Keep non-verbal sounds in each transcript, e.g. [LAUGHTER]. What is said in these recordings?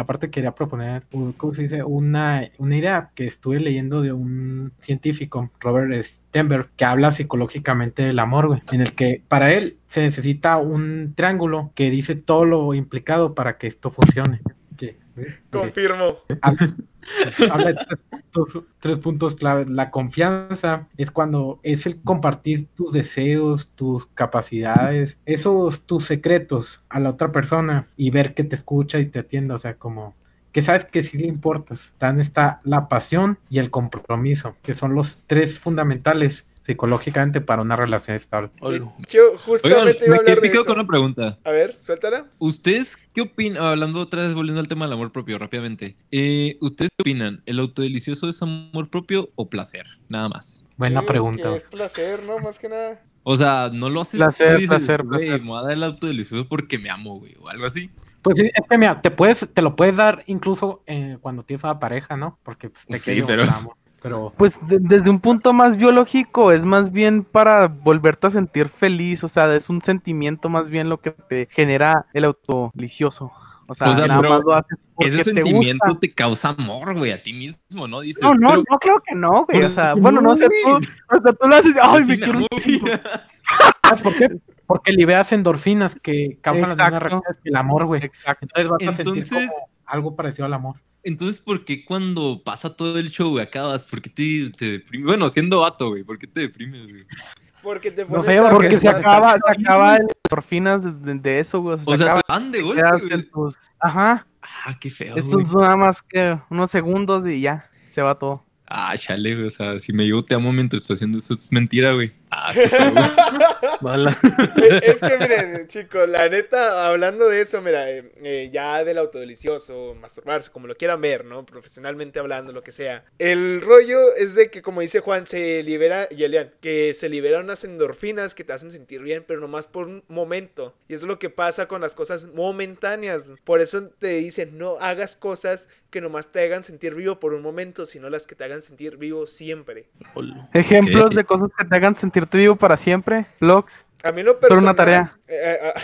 aparte quería proponer, ¿cómo se dice? Una, una idea que estuve leyendo de un científico, Robert Stenberg, que habla psicológicamente del amor, güey, en el que para él se necesita un triángulo que dice todo lo implicado para que esto funcione. Confirmo. [LAUGHS] Tres puntos, clave. La confianza es cuando es el compartir tus deseos, tus capacidades, esos tus secretos a la otra persona y ver que te escucha y te atiende, o sea, como que sabes que sí le importas. También está la pasión y el compromiso, que son los tres fundamentales psicológicamente para una relación estable. Yo justamente iba a hablar de con una pregunta. A ver, suéltala. ¿Ustedes qué opinan? Hablando otra vez, volviendo al tema del amor propio rápidamente. Eh, ¿Ustedes qué opinan? ¿El autodelicioso es amor propio o placer? Nada más. Buena pregunta. es placer, ¿no? Más que nada. O sea, no lo haces placer, tú placer, güey, me voy a dar el autodelicioso porque me amo, güey, o algo así. Pues sí, es que mira, te puedes, te lo puedes dar incluso eh, cuando tienes una pareja, ¿no? Porque pues, te sí, pero... Pues desde un punto más biológico es más bien para volverte a sentir feliz, o sea, es un sentimiento más bien lo que te genera el auto delicioso. O sea, nada más lo haces ese sentimiento te, causa amor, güey, a ti mismo, ¿no? Dices, no, no, no creo que no, güey. O sea, bueno, no, sé, tú, o sea, tú lo haces, ay, me quiero. [LAUGHS] [LAUGHS] por qué? Porque liberas endorfinas que causan las mismas reacciones que el amor, güey. Exacto. Entonces vas a sentir como algo parecido al amor. Entonces, ¿por qué cuando pasa todo el show, güey, acabas? ¿Por qué te, te deprimes? Bueno, siendo vato, güey, ¿por qué te deprimes, güey? Porque te No sé, porque se acaba, se acaba el endorfinas de, de, eso, güey. O sea, te van de golpe, Ajá. Ah, qué feo, Esto es nada más que unos segundos y ya, se va todo. Ah, chale, güey. O sea, si me digo te amo mientras estoy haciendo eso, es mentira, güey. Ah, qué feo, [LAUGHS] Es que, miren, chicos, la neta, hablando de eso, mira, eh, eh, ya del autodelicioso, masturbarse, como lo quieran ver, ¿no? Profesionalmente hablando, lo que sea. El rollo es de que, como dice Juan, se libera, y Elian, que se liberan unas endorfinas que te hacen sentir bien, pero nomás por un momento. Y es lo que pasa con las cosas momentáneas. Por eso te dicen, no hagas cosas que nomás te hagan sentir vivo por un momento, sino las que te hagan sentir vivo siempre. Ejemplos de cosas que te hagan sentirte vivo para siempre, vlogs. A mí no personal. una tarea. Eh, eh, ah.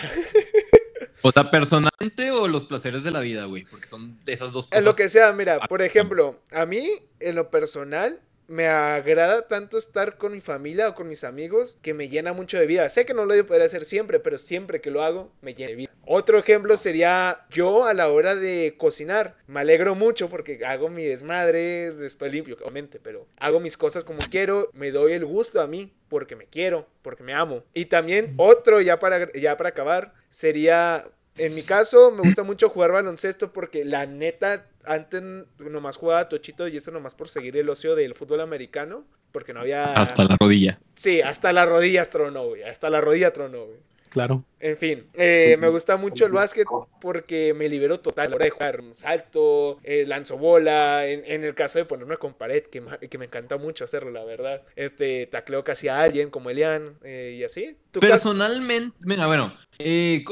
o sea, personalmente o los placeres de la vida, güey, porque son esas dos cosas. En lo que sea, mira, por ejemplo, a mí, en lo personal, me agrada tanto estar con mi familia o con mis amigos que me llena mucho de vida. Sé que no lo voy a poder hacer siempre, pero siempre que lo hago me llena de vida. Otro ejemplo sería yo a la hora de cocinar. Me alegro mucho porque hago mi desmadre, después limpio, obviamente, pero hago mis cosas como quiero, me doy el gusto a mí porque me quiero, porque me amo. Y también otro, ya para, ya para acabar, sería en mi caso, me gusta mucho jugar baloncesto porque la neta, antes nomás jugaba tochito y esto nomás por seguir el ocio del fútbol americano, porque no había... Hasta la rodilla. Sí, hasta la rodilla tronó, güey. Hasta la rodilla tronó, güey. Claro. En fin, eh, me gusta mucho el básquet porque me libero total a la hora de jugar. Salto, eh, lanzo bola. En, el caso de ponerme con pared, que, que, me encanta mucho hacerlo, la verdad. Este, tacleo casi a alguien como Elian eh, y así. Personalmente, mira, bueno,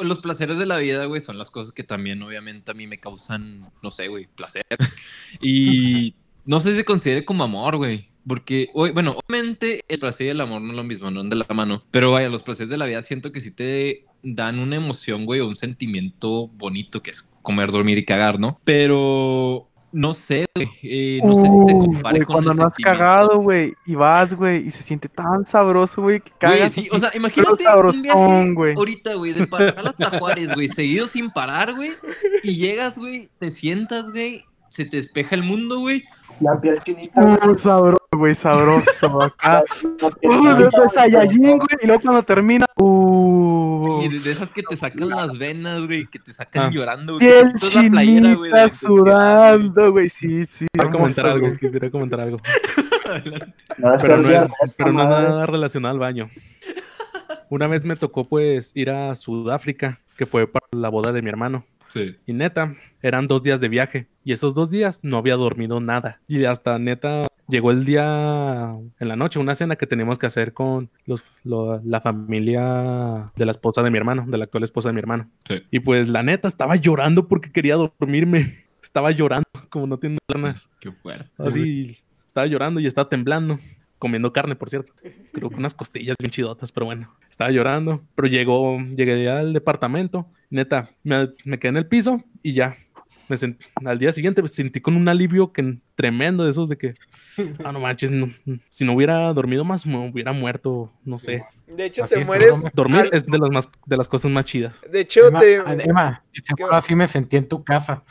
los placeres de la vida, güey, son las cosas que también, obviamente, a mí me causan, no sé, güey, placer. [LAUGHS] y no sé si se considere como amor, güey. Porque, bueno, obviamente el placer y el amor no es lo mismo, no de la mano. Pero vaya, los placeres de la vida siento que sí te dan una emoción, güey, o un sentimiento bonito que es comer, dormir y cagar, ¿no? Pero no sé, güey. Eh, no sé si se compare con cuando no has cagado, güey, y vas, güey, y se siente tan sabroso, güey, que cagas. sí, o sea, imagínate un viaje güey. ahorita, güey, de Paraná hasta Juárez, güey, seguido sin parar, güey, y llegas, güey, te sientas, güey, se te despeja el mundo, güey. La piel chinita. Uh, sabroso, güey, sabroso. [LAUGHS] Acá. Uh, de, Saiyajin, güey. Y luego cuando termina. Uh. Y de, esas que te sacan las venas, güey. Que te sacan ah. llorando, güey. Piel chinita playera, güey, sudando, güey. Sí, sí. Quisiera comentar algo. Quisiera comentar algo. [LAUGHS] pero, no es, pero no es nada relacionado al baño. Una vez me tocó, pues, ir a Sudáfrica, que fue para la boda de mi hermano. Y neta, eran dos días de viaje. Y esos dos días no había dormido nada. Y hasta neta, llegó el día en la noche, una cena que teníamos que hacer con los, la familia de la esposa de mi hermano, de la actual esposa de mi hermano. Y pues la neta, estaba llorando porque quería dormirme. Estaba llorando, como no tiene ganas. Qué fuerte. Así, estaba llorando y estaba temblando comiendo carne, por cierto. Creo que unas costillas bien chidotas, pero bueno, estaba llorando. Pero llegó, llegué al departamento, neta, me, quedé en el piso y ya, me sent- al día siguiente me sentí con un alivio que tremendo de esos de que, ah, no manches, no- si no hubiera dormido más, me hubiera muerto, no sé. De hecho, Así te es, mueres. no, Dormir al- es de las, más, de las cosas más chidas. De hecho, Emma, te. Emma, así me sentí en tu casa,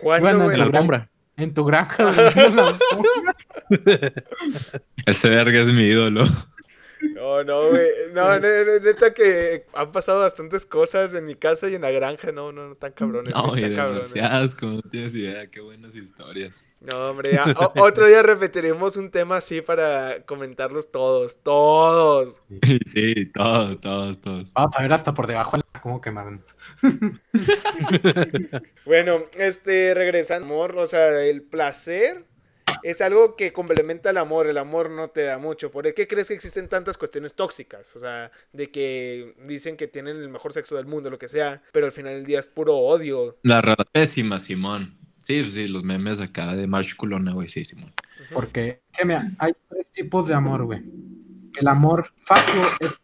¿Cuándo, bueno? En la alfombra. En tu granja. [LAUGHS] Ese verga es mi ídolo. No, no, güey. No, ne- ne- neta que han pasado bastantes cosas en mi casa y en la granja. No, no, no tan cabrones. No, tan cabrones. demasiadas, como no tienes idea, qué buenas historias. No, hombre, ya, o- otro día repetiremos un tema así para comentarlos todos, todos. Sí, todos, todos, todos. Vamos a ver hasta por debajo de la- cómo quemaron. [LAUGHS] Bueno, este, regresando, amor, o sea, el placer es algo que complementa el amor, el amor no te da mucho. ¿Por qué crees que existen tantas cuestiones tóxicas? O sea, de que dicen que tienen el mejor sexo del mundo, lo que sea, pero al final del día es puro odio. La rara pésima, Simón. Sí, pues sí, los memes acá de March Culona, güey, sí, Simón. Porque, que mira, hay tres tipos de amor, güey. El amor fatuo es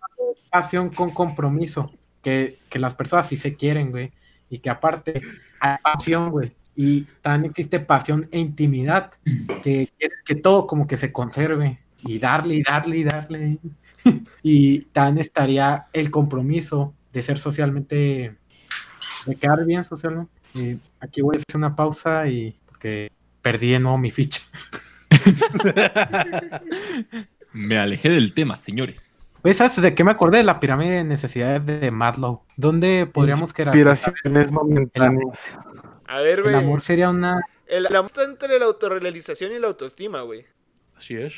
pasión con compromiso. Que, que las personas sí se quieren, güey. Y que aparte hay pasión, güey. Y también existe pasión e intimidad. Que quieres que todo como que se conserve. Y darle, y darle, y darle. [LAUGHS] y también estaría el compromiso de ser socialmente. de quedar bien socialmente. Y aquí voy a hacer una pausa y. porque perdí de nuevo mi ficha. [LAUGHS] Me alejé del tema, señores. ¿sabes de qué me acordé? De la pirámide de necesidades de Maslow. ¿Dónde podríamos que Inspiraciones momentáneas. A ver, El güey. amor sería una. El, el amor está entre la autorrealización y la autoestima, güey. Así es.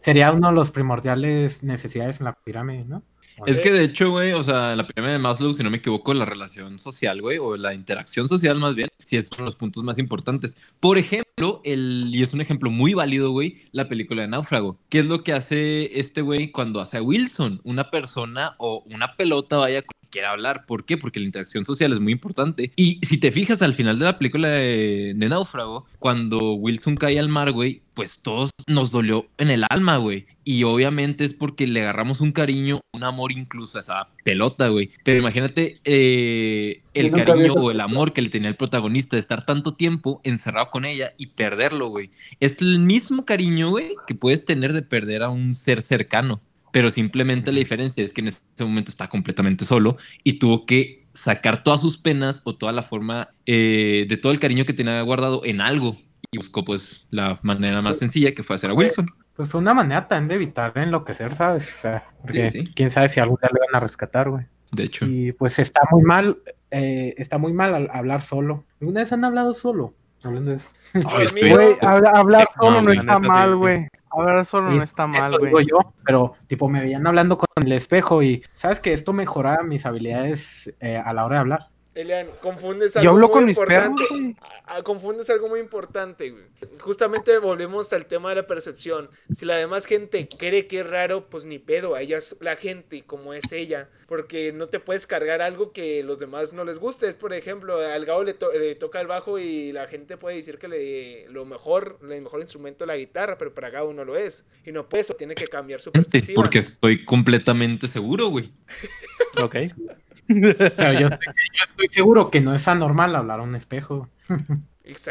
Sería uno de los primordiales necesidades en la pirámide, ¿no? Es que de hecho, güey, o sea, la pirámide de Maslow, si no me equivoco, la relación social, güey, o la interacción social más bien, sí es uno de los puntos más importantes. Por ejemplo, el, y es un ejemplo muy válido, güey, la película de Náufrago. ¿Qué es lo que hace este güey cuando hace a Wilson? Una persona o una pelota, vaya, con quiera hablar. ¿Por qué? Porque la interacción social es muy importante. Y si te fijas al final de la película de, de Náufrago, cuando Wilson cae al mar, güey, pues todos nos dolió en el alma, güey. Y obviamente es porque le agarramos un cariño, un amor incluso a esa pelota, güey. Pero imagínate eh, el cariño o el amor que le tenía el protagonista de estar tanto tiempo encerrado con ella y perderlo, güey. Es el mismo cariño, güey, que puedes tener de perder a un ser cercano. Pero simplemente la diferencia es que en ese momento está completamente solo y tuvo que sacar todas sus penas o toda la forma eh, de todo el cariño que tenía guardado en algo. Y buscó pues la manera más sencilla que fue hacer a Wilson. Pues fue una manera también de evitar enloquecer, ¿sabes? O sea, porque Sí, sí. quién sabe si algún día le van a rescatar, güey. De hecho. Y pues está muy mal, eh, está muy mal al hablar solo. ¿Alguna vez han hablado solo? Hablando de eso. [LAUGHS] Estoy-. Güey, habla- hablar solo no está mal, güey. Hablar solo Sí, no está mal, Eso güey. digo yo, pero tipo me veían hablando con el espejo y sabes que esto mejora mis habilidades eh, a la hora de hablar. Elian, confundes Yo algo hablo muy con mis perros, importante. güey. Ah, confundes algo muy importante, güey. Justamente volvemos al tema de la percepción. Si la demás gente cree que es raro, pues ni pedo. A ella es la gente como es ella. Porque no te puedes cargar algo que los demás no les guste. Es, por ejemplo, al Gao le, to- le toca el bajo y la gente puede decir que le, lo mejor, el mejor instrumento es la guitarra, pero para Gao no lo es. Y no puede eso, tiene que cambiar su perspectiva. Porque estoy completamente seguro, güey. Ok. Pero yo estoy, yo estoy seguro que no es anormal hablar a un espejo.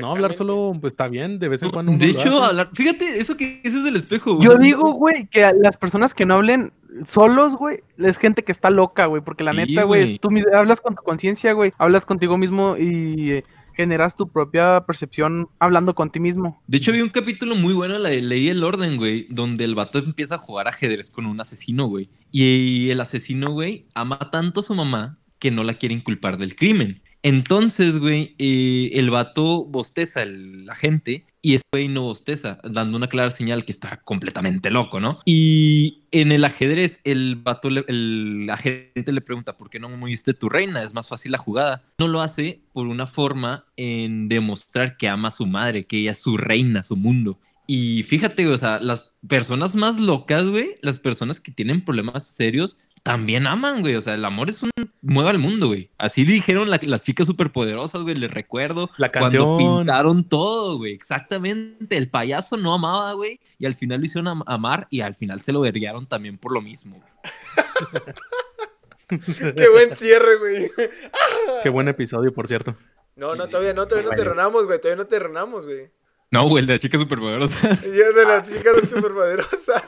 No, hablar solo pues, está bien, de vez en cuando. De hecho, hablar, fíjate, eso que ese es del espejo. o Yo digo, güey, que a las personas que no hablen solos, güey, es gente que está loca, güey, porque la Sí, neta, güey, güey. es- tú hablas con tu conciencia, güey, hablas contigo mismo y eh, generas tu propia percepción hablando con ti mismo. De hecho, había un capítulo muy bueno, la de Ley el Orden, güey, donde el vato empieza a jugar ajedrez con un asesino, güey. Y el asesino, güey, ama tanto a su mamá que no la quiere inculpar del crimen. Entonces, güey, eh, el vato bosteza, el agente, y este güey no bosteza, dando una clara señal que está completamente loco, ¿no? Y en el ajedrez, el vato, le- el agente le pregunta, ¿por qué no moviste tu reina? Es más fácil la jugada. No lo hace por una forma en demostrar que ama a su madre, que ella es su reina, su mundo. Y fíjate, o sea, las personas más locas, güey, las personas que tienen problemas serios, también aman, güey. O sea, el amor es un... mueve al mundo, güey. Así dijeron la- las chicas superpoderosas, güey, les recuerdo. La Cuando canción. pintaron todo, güey. Exactamente. El payaso no amaba, güey. Y al final lo hicieron am- amar y al final se lo verguearon también por lo mismo. güey. [LAUGHS] Qué buen cierre, güey. Qué buen episodio, por cierto. No, no, todavía no, todavía no te ronamos, güey. Todavía no te ronamos, güey. No, güey, el de la chica superpoderosa. [LAUGHS] Yo de las chicas superpoderosas.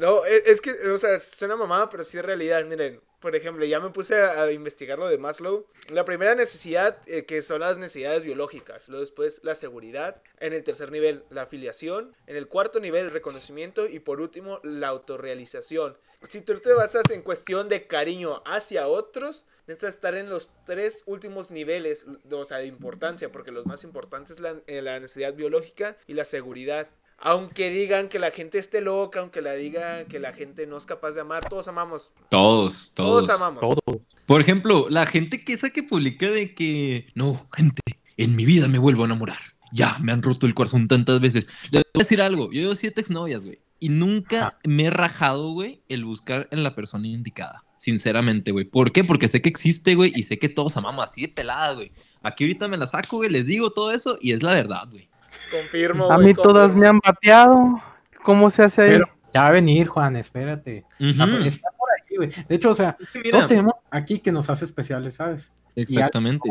No, es, es que, o sea, suena mamada, pero sí es realidad. Miren, por ejemplo, ya me puse a, a investigar lo de Maslow. La primera necesidad, eh, que son las necesidades biológicas. Luego después, la seguridad. En el tercer nivel, la afiliación. En el cuarto nivel, el reconocimiento. Y por último, la autorrealización. Si tú te basas en cuestión de cariño hacia otros, necesitas estar en los tres últimos niveles, o sea, de importancia, porque los más importantes es la, eh, la necesidad biológica y la seguridad. Aunque digan que la gente esté loca, aunque la digan que la gente no es capaz de amar, todos amamos. Todos, Todos, todos. amamos. Todo. Por ejemplo, la gente que esa que publica de que no, gente, en mi vida me vuelvo a enamorar. Ya, me han roto el corazón tantas veces. Les voy a decir algo, yo llevo siete exnovias, güey. Y nunca me he rajado, güey, el buscar en la persona indicada. Sinceramente, güey. ¿Por qué? Porque sé que existe, güey, y sé que todos amamos así de pelada, güey. Aquí ahorita me la saco, güey, les digo todo eso y es la verdad, güey. Confirmo. A mí todas me han bateado. ¿Cómo se hace ahí? Pero ya va a venir, Juan, espérate. Ah, Está por ahí, güey. De hecho, o sea, [LAUGHS] mira, todos tenemos aquí que nos hace especiales, ¿sabes? exactamente.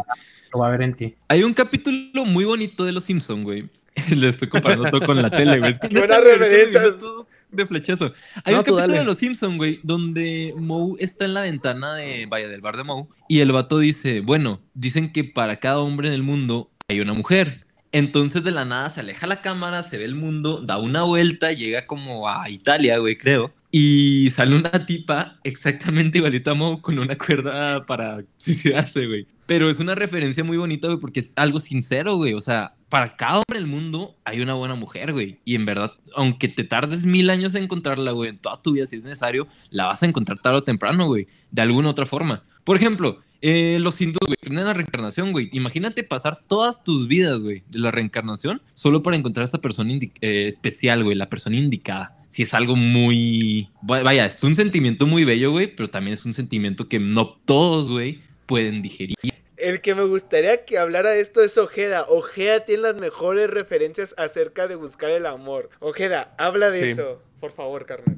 Lo va a ver en ti. Hay un capítulo muy bonito de Los Simpson, güey. [LAUGHS] Le estoy comparando todo con la tele, güey. Es que Buena neta, güey, ahorita me referencia. vino todo de flechazo. Hay No, un capítulo dale. de Los Simpson, güey, donde Moe está en la ventana de, vaya, del bar de Moe y el vato dice, bueno, dicen que para cada hombre en el mundo hay una mujer. Entonces de la nada se aleja la cámara, se ve el mundo, da una vuelta, llega como a Italia, güey, creo. Y sale una tipa exactamente igualita a Moe con una cuerda para suicidarse, güey. Pero es una referencia muy bonita, güey, porque es algo sincero, güey. O sea, para cada hombre del mundo hay una buena mujer, güey. Y en verdad, aunque te tardes mil años en encontrarla, güey, en toda tu vida, si es necesario, la vas a encontrar tarde o temprano, güey. De alguna otra forma. Por ejemplo, eh, los hindúes, güey, creen en la reencarnación, güey. Imagínate pasar todas tus vidas, güey, de la reencarnación solo para encontrar a esa persona eh, especial, güey, la persona indicada. Si es algo muy... va- Vaya, es un sentimiento muy bello, güey, pero también es un sentimiento que no todos, güey, pueden digerir. El que me gustaría que hablara de esto es Ojeda. Ojeda tiene las mejores referencias acerca de buscar el amor. Ojeda, habla de Sí. eso, por favor, carnal.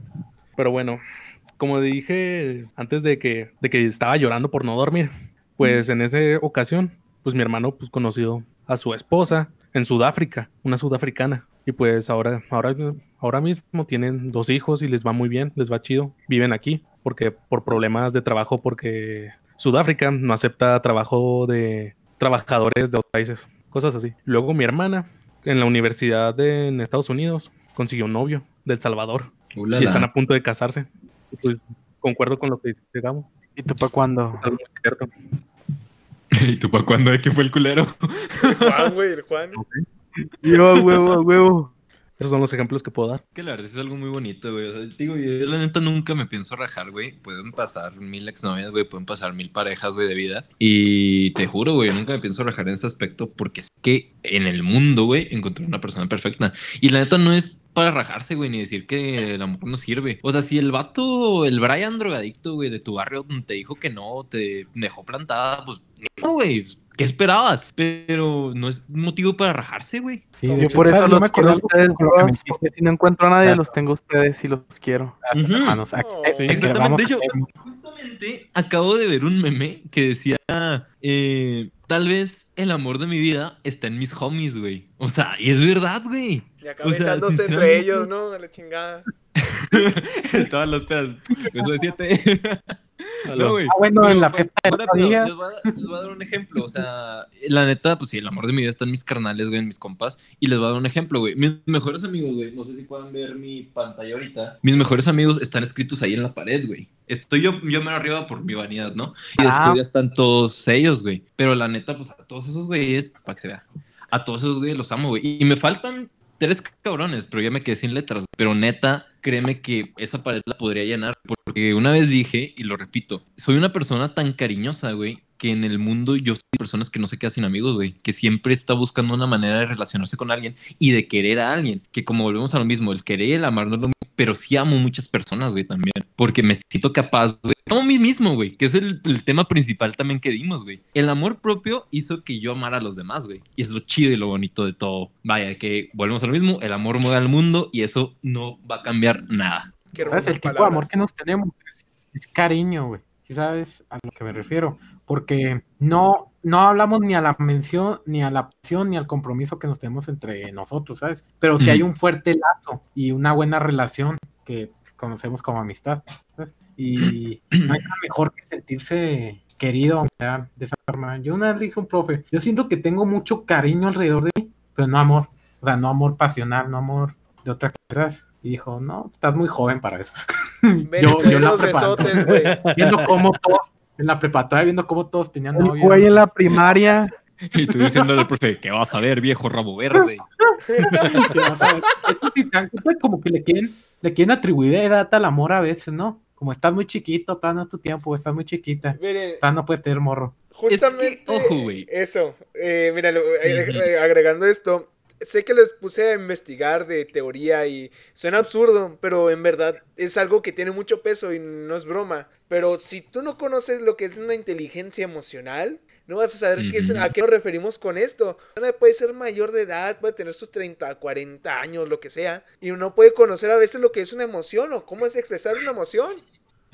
Pero bueno, como dije antes de que, de que estaba llorando por no dormir, pues en esa ocasión, pues mi hermano pues conoció a su esposa en Sudáfrica, una sudafricana. Y pues ahora, ahora, ahora mismo tienen dos hijos y les va muy bien, les va chido. Viven aquí porque por problemas de trabajo, porque Sudáfrica no acepta trabajo de trabajadores de otros países, cosas así. Luego mi hermana en la universidad de- en Estados Unidos consiguió un novio del Salvador y están a punto de casarse. Pues, concuerdo con lo que dice Gabo. ¿Y tú para cuándo? Es algo muy cierto. [LAUGHS] ¿Y tú para cuándo de que fue el culero? El Juan, güey, el Juan. Yo, huevo, huevo. Esos son los ejemplos que puedo dar. Que la verdad es algo muy bonito, güey. O sea, digo, yo la neta nunca me pienso rajar, güey. Pueden pasar mil exnovias, güey. Pueden pasar mil parejas, güey, de vida. Y te juro, güey, yo nunca me pienso rajar en ese aspecto porque es que en el mundo, güey, encontré una persona perfecta. Y la neta no es para rajarse, güey, ni decir que el amor no sirve. O sea, si el vato, el Brian drogadicto, güey, de tu barrio te dijo que no, te dejó plantada, pues no, güey. ¿Qué esperabas? Pero no es motivo para rajarse, güey. Sí, Yo por eso. Yo los me quiero a ustedes, porque si no encuentro a nadie, los tengo a ustedes y los quiero. Hermanos. Oh, sí, que Exactamente. hacer- justamente acabo de ver un meme que decía, eh, tal vez el amor de mi vida está en mis homies, güey. O sea, y es verdad, güey. Y acá O sea, entre ellos, ¿no? A la chingada. [LAUGHS] Todas las pedas. Beso de siete. No. Ah, bueno, Pero, en la pues, fiesta pedo, día. Les voy, a, les voy a dar un ejemplo. O sea, la neta, pues sí, el amor de mi vida está en mis carnales, güey, en mis compas. Y les voy a dar un ejemplo, güey. Mis mejores amigos, güey, no sé si puedan ver mi pantalla ahorita. Mis mejores amigos están escritos ahí en la pared, güey. Estoy yo, yo me arriba por mi vanidad, ¿no? Y después Ah. ya están todos ellos, güey. Pero la neta, pues a todos esos güeyes, pues, para que se vea. A todos esos güeyes los amo, güey. Y me faltan tres cabrones, pero ya me quedé sin letras. Pero neta, créeme que esa pared la podría llenar. Porque una vez dije, y lo repito, soy una persona tan cariñosa, güey, que en el mundo yo soy personas que no se quedan sin amigos, güey. Que siempre está buscando una manera de relacionarse con alguien y de querer a alguien. Que como volvemos a lo mismo, el querer y el amar no es lo mismo. Pero sí amo muchas personas, güey, también. Porque me siento capaz, güey. Amo a mí mismo, güey. Que es el, el tema principal también que dimos, güey. El amor propio hizo que yo amara a los demás, güey. Y es lo chido y lo bonito de todo. Vaya, que volvemos a lo mismo. El amor mueve al mundo y eso no va a cambiar nada. ¿Sabes? El tipo de amor que nos tenemos es, cariño, güey. ¿Sí sabes a lo que me refiero? Porque no, no hablamos ni a la mención, ni a la pasión, ni al compromiso que nos tenemos entre nosotros, ¿sabes? Pero si hay un fuerte lazo y una buena relación que conocemos como amistad. ¿sabes? Y [CLEARS THROAT] no hay nada mejor que sentirse querido, aunque sea de esa forma. Yo una vez dije a un profe, yo siento que tengo mucho cariño alrededor de mí, pero no amor. O sea, no amor pasional, no amor de otras cosas. Y dijo, no, estás muy joven para eso. [LAUGHS] yo, yo la güey. [LAUGHS] viendo cómo todos, en la preparatoria, viendo cómo todos tenían El novio. güey en la primaria. [LAUGHS] Y tú diciéndole al profe, ¿qué vas a ver, viejo rabo verde? [LAUGHS] que vas a ver. Como que le quieren, le quieren atribuir edad al amor a veces, ¿no? Como estás muy chiquito, todavía no es tu tiempo, estás muy chiquita, todavía no puedes tener morro. Justamente. ojo, güey. Eso. Eh, mira, eh, eh, agregando esto. Sé que les puse a investigar de teoría y suena absurdo, pero en verdad es algo que tiene mucho peso y no es broma. Pero si tú no conoces lo que es una inteligencia emocional, no vas a saber qué es- a qué nos referimos con esto. Una puede ser mayor de edad, puede tener sus 30, 40 años, lo que sea, y uno puede conocer a veces lo que es una emoción o cómo es expresar una emoción.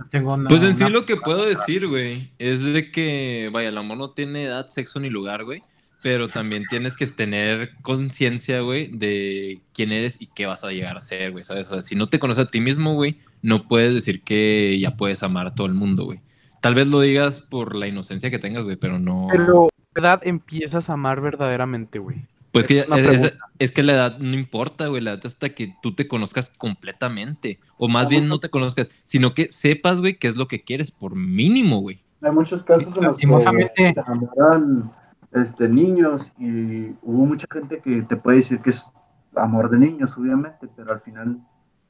Tengo una- Pues en sí una- lo que puedo decir, güey, es de que, vaya, el amor no tiene edad, sexo ni lugar, güey. Pero también tienes que tener conciencia, güey, de quién eres y qué vas a llegar a ser, güey, ¿sabes? O sea, si no te conoces a ti mismo, güey, no puedes decir que ya puedes amar a todo el mundo, güey. Tal vez lo digas por la inocencia que tengas, güey, pero no... Pero, ¿qué edad empiezas a amar verdaderamente, güey? Pues que es una es, es- que la edad no importa, güey, la edad hasta que tú te conozcas completamente. O más bien no te conozcas, sino que sepas, güey, qué es lo que quieres por mínimo, güey. Hay muchos casos en los que se enamoran este, niños y hubo mucha gente que te puede decir que es amor de niños, obviamente, pero al final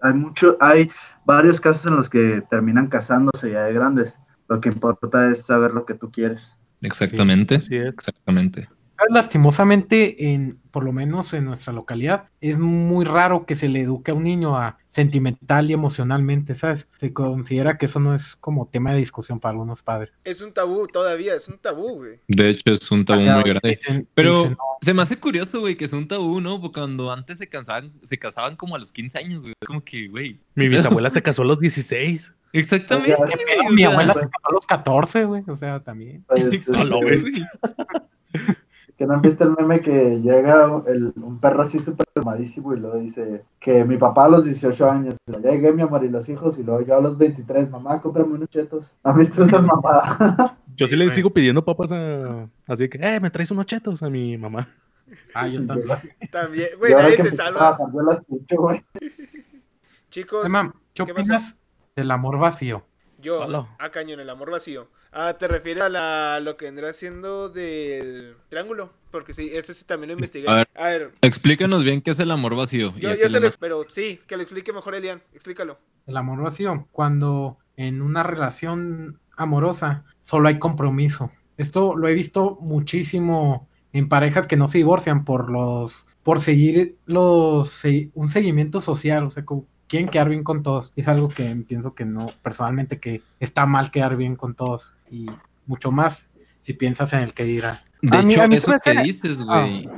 hay mucho, hay varios casos en los que terminan casándose ya de grandes. Lo que importa es saber lo que tú quieres. Exactamente. Es. Exactamente. Lastimosamente, en, por lo menos en nuestra localidad, es muy raro que se le eduque a un niño a sentimental y emocionalmente, ¿sabes? Se considera que eso no es como tema de discusión para algunos padres. Es un tabú todavía, es un tabú, güey. De hecho, es un tabú muy grande. Dicen- Pero dicen, no, se me hace curioso, güey, que es un tabú, ¿no? Porque cuando antes se casaban, se casaban como a los 15 años, güey. Como que, güey. Mi bisabuela se casó a los 16. Exactamente, mi abuela se casó a los 14, güey, o sea, también. Pues, No lo ves. Que no han visto el meme que llega el- un perro así súper armadísimo y luego dice que mi papá a los 18 años, ya llegué mi amor y los hijos y luego yo a los 23, mamá, cómprame unos chetos. ¿Han visto esa mamada? [LAUGHS] Yo sí le sigo pidiendo papas a. Así que, eh, me traes unos chetos a mi mamá. Ah, yo también. [LAUGHS] También, güey, nadie se salva. trabajar, yo las escucho, güey. Chicos, ¿qué opinas del amor vacío? Yo, Hola. a cañón, el amor vacío. Ah, ¿te refieres a la, lo que vendrá siendo del triángulo? Porque sí, este sí también lo investigué. A ver. A ver, Explícanos bien qué es el amor vacío. yo, ya yo le- lo- pero sí, que lo explique mejor Elian, explícalo. El amor vacío, cuando en una relación amorosa solo hay compromiso. Esto lo he visto muchísimo en parejas que no se divorcian por los por seguir los se- un seguimiento social, o sea, como quieren quedar bien con todos. Es algo que pienso que no, personalmente que está mal quedar bien con todos y mucho más si piensas en el que dirá. De hecho, eso que dices, güey.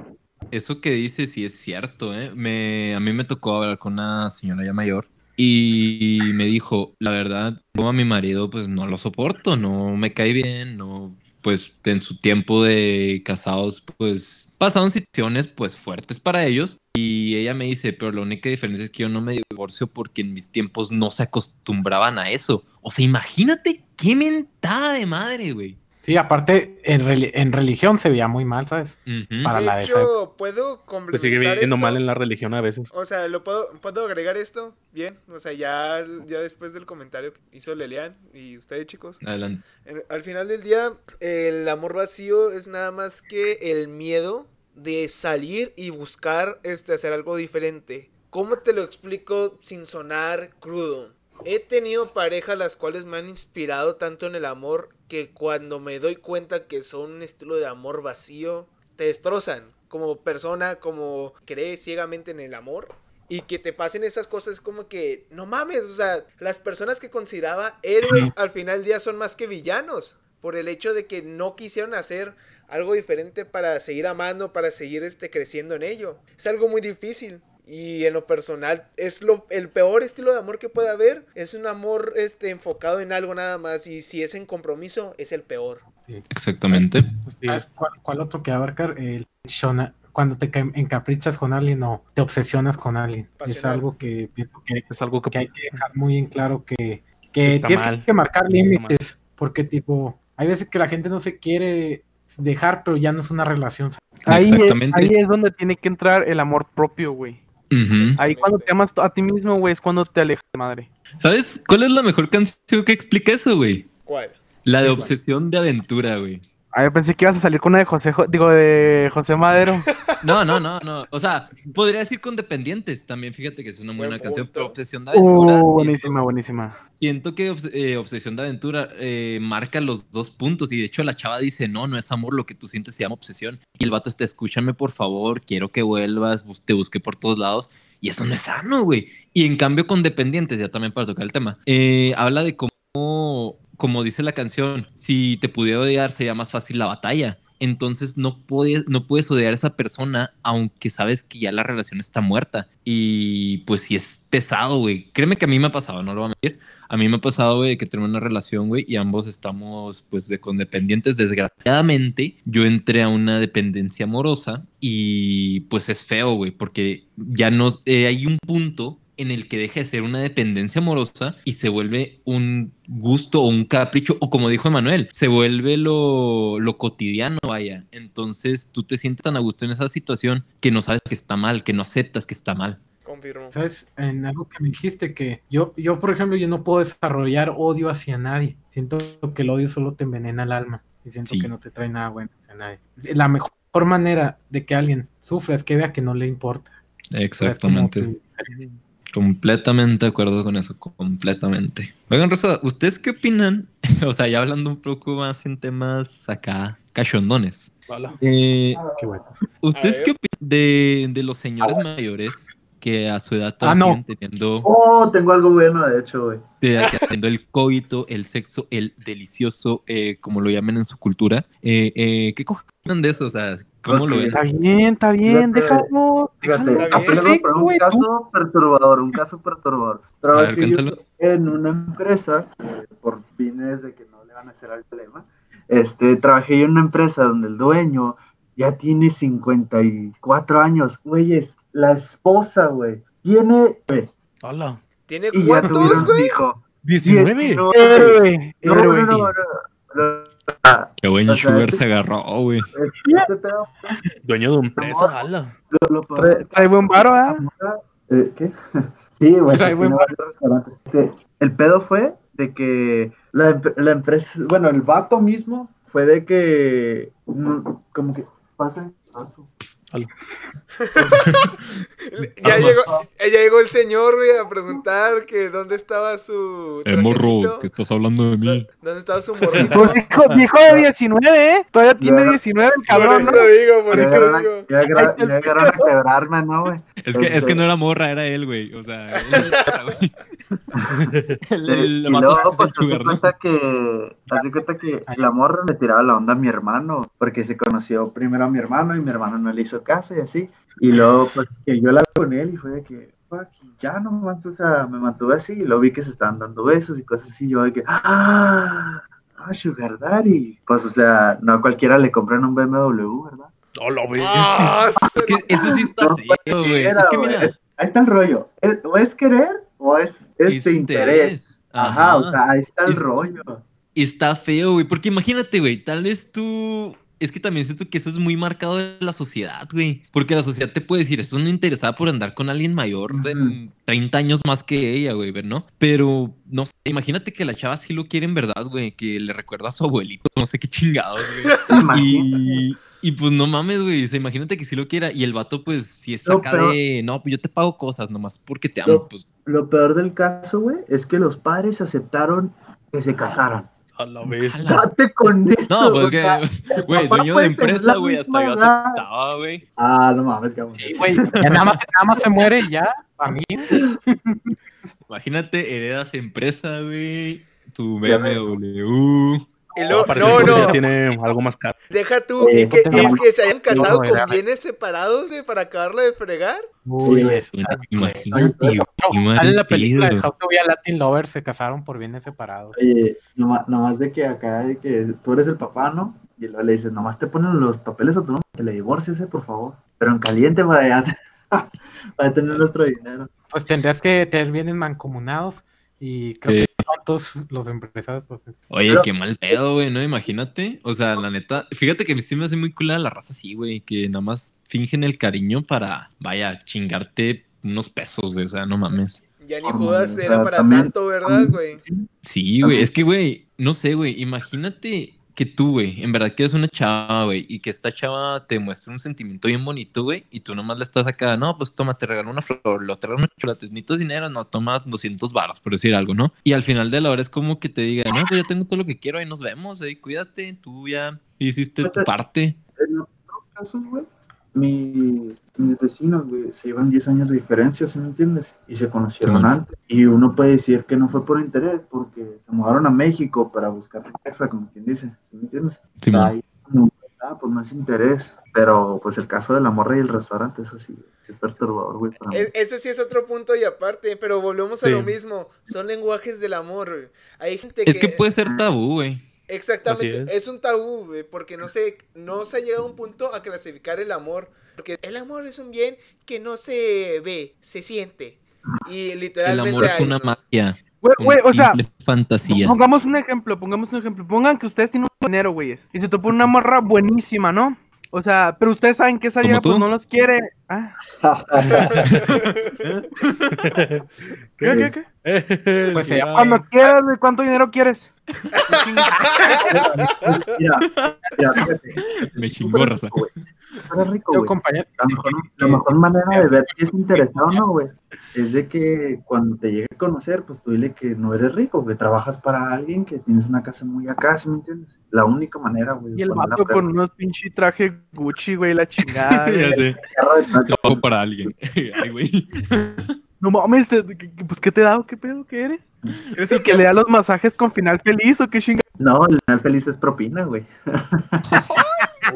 Eso que dices sí es cierto, ¿eh? Me, a mí me tocó hablar con una señora ya mayor y me dijo, la verdad, yo a mi marido pues no lo soporto, no me cae bien, no, pues en su tiempo de casados pues pasaron situaciones pues fuertes para ellos y ella me dice, pero la única diferencia es que yo no me divorcio porque en mis tiempos no se acostumbraban a eso. O sea, imagínate qué mentada de madre, güey. Sí, aparte en, reli- en religión se veía muy mal, ¿sabes? Ujú. Para la de de esa hecho, ¿puedo Se complementar sigue viendo esto? mal en la religión a veces. O sea, ¿lo puedo, ¿puedo agregar esto? Bien, o sea, ya, ya después del comentario que hizo Lelian y ustedes, chicos. Adelante. En- al final del día, el amor vacío es nada más que el miedo de salir y buscar este, hacer algo diferente. ¿Cómo te lo explico sin sonar crudo? He tenido parejas las cuales me han inspirado tanto en el amor que cuando me doy cuenta que son un estilo de amor vacío, te destrozan como persona, como crees ciegamente en el amor. Y que te pasen esas cosas como que, no mames, o sea, las personas que consideraba héroes al final del día son más que villanos. Por el hecho de que no quisieron hacer algo diferente para seguir amando, para seguir este, creciendo en ello. Es algo muy difícil. Y en lo personal, es lo, el peor estilo de amor que puede haber. Es un amor este, enfocado en algo nada más. Y si es en compromiso, es el peor. Exactamente. ¿Sabes ¿Cuál, cuál otro que abarcar? El shona- cuando te ca- encaprichas con alguien o te obsesionas con alguien. Es algo que pienso que, Es algo que, que hay que dejar muy en claro que, que tienes mal. que marcar límites. Porque, tipo, hay veces que la gente no se quiere dejar, pero ya no es una relación. Ahí es, Exactamente. ahí es donde tiene que entrar el amor propio, güey. Ahí cuando te amas a ti mismo, güey, es cuando te alejas de madre. ¿Sabes cuál es la mejor canción que explica eso, güey? ¿Cuál? La de. Obsesión de Aventura, güey. Ah, yo pensé que ibas a salir con una de José, Jo- digo, de José Madero. [LAUGHS] No, no, no, no. O sea, podría decir con Dependientes también. Fíjate que es una buena Buen canción. Pero Obsesión de Aventura. Uh, siento- buenísima, buenísima. Siento que eh, Obsesión de Aventura eh, marca los dos puntos y de hecho la chava dice, no, no es amor, lo que tú sientes se llama obsesión. Y el vato está, escúchame por favor, quiero que vuelvas, bus- te busqué por todos lados. Y eso no es sano, güey. Y en cambio con Dependientes, ya también para tocar el tema, eh, habla de cómo, como dice la canción, si te pudiera odiar sería más fácil la batalla. Entonces no puedes, no puedes odiar a esa persona aunque sabes que ya la relación está muerta. Y pues sí es pesado, güey. Créeme que a mí me ha pasado, no lo voy a mentir. A mí me ha pasado, que tengo una relación, güey, y ambos estamos, pues, de condependientes. Desgraciadamente, yo entré a una dependencia amorosa y, pues, es feo, güey, porque ya no eh, hay un punto en el que deja de ser una dependencia amorosa y se vuelve un gusto o un capricho, o como dijo Emanuel, se vuelve lo, lo cotidiano, vaya. Entonces tú te sientes tan a gusto en esa situación que no sabes que está mal, que no aceptas que está mal. Confirmo. ¿Sabes? En algo que me dijiste que yo, yo, por ejemplo, yo no puedo desarrollar odio hacia nadie. Siento que el odio solo te envenena el alma. Y siento Sí. que no te trae nada bueno hacia nadie. La mejor manera de que alguien sufra es que vea que no le importa. O sea, Completamente de acuerdo con eso, completamente. Oigan, Rosa, ¿ustedes qué opinan? [LAUGHS] o sea, ya hablando un poco más en temas acá, cachondones. Hola. Eh, Qué bueno. ¿Ustedes qué opinan de, de los señores mayores que a su edad Ah, todavía no. siguen teniendo, Oh, tengo algo bueno, de hecho, güey. haciendo el coito, el sexo, el delicioso, eh, como lo llaman en su cultura? Eh, eh, ¿Qué opinan de eso? O sea, ¿cómo lo? Está bien, está bien, déjalo. Fíjate, déjalo. Está aquí bien. les voy a poner un güey, tú. caso perturbador, un caso perturbador. Trabajé en una empresa, eh, por fines de que no le van a hacer al problema, este, trabajé yo en una empresa donde el dueño ya tiene 54 años, güeyes, la esposa, güey, tiene, güey, Hola. ¿Tiene y ya cuántos, tuvieron güey? hijo. 19. 19. Héroe, No, no, no, no. Qué buen O sea, sugar este- se agarró, güey. este pedo, Dueño de una empresa, ala. lo, lo peor de- Trae buen varo, ¿ah? Eh, ¿Qué? [LAUGHS] Sí, güey, Trae buen. Este, el pedo fue de que la, la empresa, bueno, el vato mismo fue de que, mm, como que pasa. [LAUGHS] Ya llegó, ya llegó el señor, güey, a preguntar que dónde estaba su. Eh, morro, que estás hablando de mí. ¿Dónde estaba su morrito? Pues dijo, dijo [LAUGHS] de 19, ¿eh? Todavía tiene Ya. 19 el Por cabrón, ¿no? eso digo, por Ya eso llegaron, a, digo. ya llegaron- el a quebrarme, ¿no, güey? Es que, es que Este- no era morra, era él, güey. O sea, él era, [LAUGHS] güey. el, el, y luego, el pues, sugar, ¿no? cuenta que, de cuenta que la morra le tiraba la onda a mi hermano, porque se conoció primero a mi hermano y mi hermano no le hizo caso y así. Y luego, pues, que yo la vi con él y fue de que, fuck, ya nomás, o sea, me mantuve así y luego vi que se estaban dando besos y cosas así. Yo de que, ah, ah, Sugar Daddy. Pues, o sea, no a cualquiera le compran un BMW, ¿verdad? Hola, bestia. Ah, [LAUGHS] Es que eso sí está No feo, güey. Era, Es que mira, es- ahí está el rollo. Es- o es querer o es es este interés. Ajá, o sea, ahí está el Es- rollo. Está feo, güey. Porque imagínate, güey, tal vez tú. Es que también siento que eso es muy marcado en la sociedad, güey. Porque la sociedad te puede decir, es una interesada por andar con alguien mayor de Ujú. 30 años más que ella, güey, ¿ver, ¿no? Pero, no sé, imagínate que la chava sí lo quiere en verdad, güey, que le recuerda a su abuelito, no sé qué chingados, güey. [LAUGHS] Y, y pues no mames, güey. O sea, imagínate que sí lo quiera. Y el vato, pues, si es pero- de. No, pues yo te pago cosas nomás porque te amo. No. Pues Lo peor del caso, güey, es que los padres aceptaron que se casaran. Hola, bestia. Ala. Date con eso. No, pues que, [LAUGHS] güey, dueño de empresa, la güey, hasta yo aceptaba, güey. Ah, no mames, cabrón. Sí, güey, ya nada más, nada más se muere ya, a mí. Imagínate, heredas empresa, güey, tu Ya BMW. Y luego, no, que no, tiene algo más caro. deja tú, Eh, y que, y es que se hayan casado no, con bienes separados, güey, para acabarlo de fregar. Uy, Sí, es- Imagínate, la película de. How to Be a Latin Lover, se casaron por bienes separados. Oye, nomás, nomás de que acá, de que tú eres el papá, ¿no? Y luego le dices, nomás te ponen los papeles a tu nombre, te le divorcias, eh, por favor. Pero en caliente para allá, [LAUGHS] para tener nuestro dinero. Pues tendrías que tener bienes mancomunados y creo que todos [LAUGHS] los empresarios, pues. Oye, Pero- qué mal pedo, güey, ¿no? Imagínate. O sea, la neta, fíjate que a mí sí me hace muy cool la raza así, güey, que nada más fingen el cariño para, vaya, chingarte unos pesos, güey. O sea, no mames. Ya ni o era para también- tanto, ¿verdad, güey? Sí, güey, es que, güey, no sé, güey, imagínate que tú, güey, en verdad que eres una chava, güey, y que esta chava te muestra un sentimiento bien bonito, güey, y tú nomás le estás acá, no, pues toma, te regalo una flor, lo te regalo chocolates, necesitas dinero, no, toma 200 baros, por decir algo, ¿no? Y al final de la hora es como que te diga, no, pues ya tengo todo lo que quiero, ahí nos vemos, ahí cuídate, tú ya hiciste tu Pues, parte. En otros casos, güey, mi- mis vecinos, güey, se llevan 10 años de diferencia, ¿sí me entiendes? Y se conocieron antes. Y uno puede decir que no fue por interés, porque se mudaron a México para buscar riqueza, como quien dice, ¿sí me entiendes? Simón. Ahí, no, ah, pues no es interés. Pero, pues el caso de la morra y el restaurante, eso sí, sí es perturbador, güey, para mí. E- Ese sí es otro punto y aparte, pero volvemos a Sí. lo mismo. Son lenguajes del amor, güey. Hay gente que... Es que puede ser tabú, güey. Exactamente, es. es. un tabú, güey, porque no se, no se ha llegado a un punto a clasificar el amor. Porque el amor es un bien que no se ve, se siente. Y El literalmente... amor es una magia. Güey, güey, o sea, fantasía. pongamos un ejemplo, pongamos un ejemplo. Pongan que ustedes tienen un dinero, güeyes. Y se topa una morra buenísima, ¿no? O sea, pero ustedes saben que esa ¿Como vieja pues no los quiere. Ah, [LAUGHS] ¿Qué, qué, qué? [LAUGHS] Pues se llama- Cuando quieras, güey, ¿cuánto dinero quieres? Mira, mira, fíjate. Me chingó, raza. rico, güey. La mejor, la mejor manera de ver si es interesado o no, güey, es de que cuando te llegue a conocer, pues tú dile que no eres rico, que trabajas para alguien, que tienes una casa muy acá, ¿sí me entiendes? La única manera, güey. Y el vato con unos pinche traje Gucci, güey, la [LAUGHS] chingada. ya güey. sé. Trabajo para alguien. [LAUGHS] Ay, güey. No mames, te- ¿qué- qué- pues ¿qué te da o qué pedo? ¿Qué eres? ¿Eres el que le da los masajes con final feliz o qué chingada? No, el final feliz es propina, güey. [LAUGHS]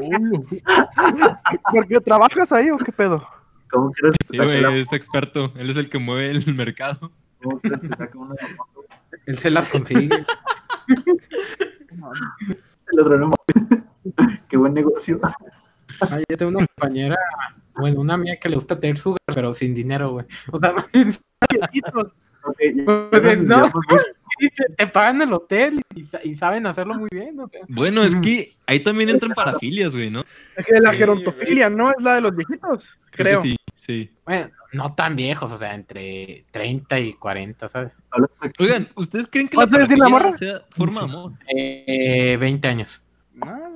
¿Por qué trabajas ahí o qué pedo? ¿Cómo crees que Sí, la- es experto. Él es el que mueve el mercado. ¿Cómo crees que saca una de la moto? él se las consigue. [LAUGHS] El otro no. Qué buen negocio. Ah, yo tengo una compañera, bueno, una amiga que le gusta tener sugar, pero sin dinero, güey. [LAUGHS] O sea, Pues, no. [LAUGHS] te pagan el hotel y, sa- y saben hacerlo muy bien, o sea. Bueno, es que ahí también entran [LAUGHS] parafilias, güey, ¿no? Es que la Sí, gerontofilia, ¿no? Es la de los viejitos, Creo creo. que sí, sí. Bueno, no tan viejos, o sea, entre 30 y 40, ¿sabes? Oigan, ¿ustedes creen que la ¿Vas a decir la parafilia morra? sea forma de amor? Eh, 20 años. Ah,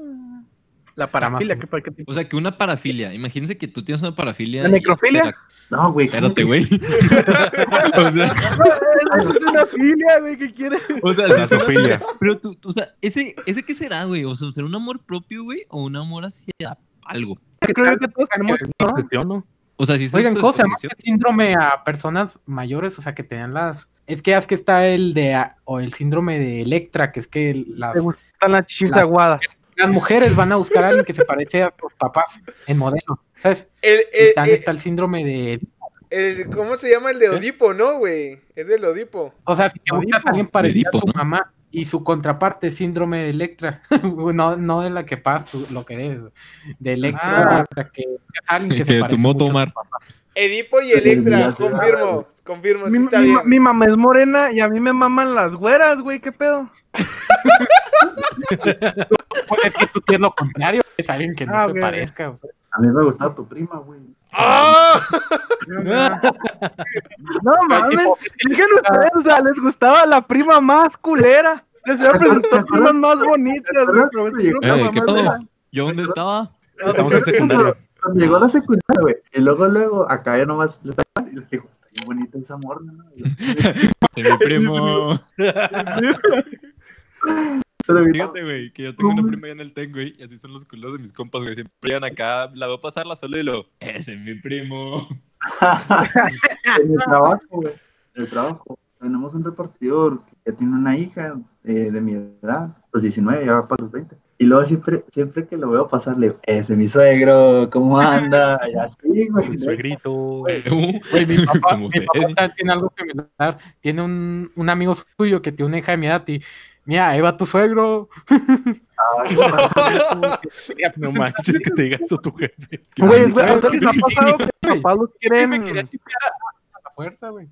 la parafilia, más- ¿qué, para qué tipo? O sea, que una parafilia. Imagínense que tú tienes una parafilia. ¿La necrofilia? la- No, güey. ¿cómo Espérate, güey. [LAUGHS] o sea, [LAUGHS] Eso es una filia, güey, ¿qué quieres? o sea, es una- zoofilia. Pero tú, o sea, ¿ese, ¿ese qué será, güey? O sea, ¿será un amor propio, güey? ¿O un amor hacia algo? Creo yo que todos tenemos, ¿no? Obsesión, ¿no? O sea, si es Oigan, ¿cómo se llama síndrome a personas mayores? O sea, que tenían las... Es que es que está el de... a- O el síndrome de Electra, que es que las, Te gustan las chichis La- aguadas. Las mujeres van a buscar a alguien que se parece a sus papás en modelo, ¿sabes? El, Y el- también el- está el síndrome de... el- ¿Cómo se llama el de Odipo, no, güey? Es del Odipo. O sea, si te buscas a alguien parecido Edipo, a tu mamá y su contraparte es síndrome de Electra, [LAUGHS] no, no de la que pagas tú, lo que debes, de Electra, que es alguien que Que [LAUGHS] se tu parece moto, mucho a tu papá. Edipo y Electra, ya sé. Confirmo, confirmo, sí Mi, está mi- bien. mi mamá es morena y a mí me maman las güeras, güey, ¿qué pedo? [LAUGHS] Puede ser que tú tienes lo contrario, es alguien que no Ah, se parezca. o sea. A mí me gustaba tu prima, güey. ¡Ah! [LAUGHS] No mames, digan ustedes, o sea, les gustaba la prima más culera. Les voy a presentar primas más bonitas, güey, Eh. ¿Yo dónde estaba? Estamos en secundaria. Cuando llegó a la secundaria, güey. Y luego, luego, acá yo nomás le estaba bien bonita esa morra, ¿no? [LAUGHS] Mi primo. [LAUGHS] Fíjate, güey, que yo tengo una prima allá en el TEC, güey, y así son los culos de mis compas, güey. Siempre llegan acá, la veo pasarla solo y lo, ese es mi primo. en el trabajo, güey. En el trabajo. tenemos un repartidor que tiene una hija eh, de mi edad, pues 19, ya va para los 20. Y luego siempre, siempre que lo veo pasarle, ese mi suegro, ¿cómo anda? Y así, [LAUGHS] güey. Mi [LAUGHS] suegrito. Güey, mi papá, mi papá tiene algo similar. Tiene un, un amigo suyo que tiene una hija de mi edad y, mira, ahí va tu suegro. [LAUGHS] no manches que te diga eso tu jefe. Güey, güey, ¿a ustedes les ha pasado que papás los Sí, me quieren quería chipear a la fuerza, güey.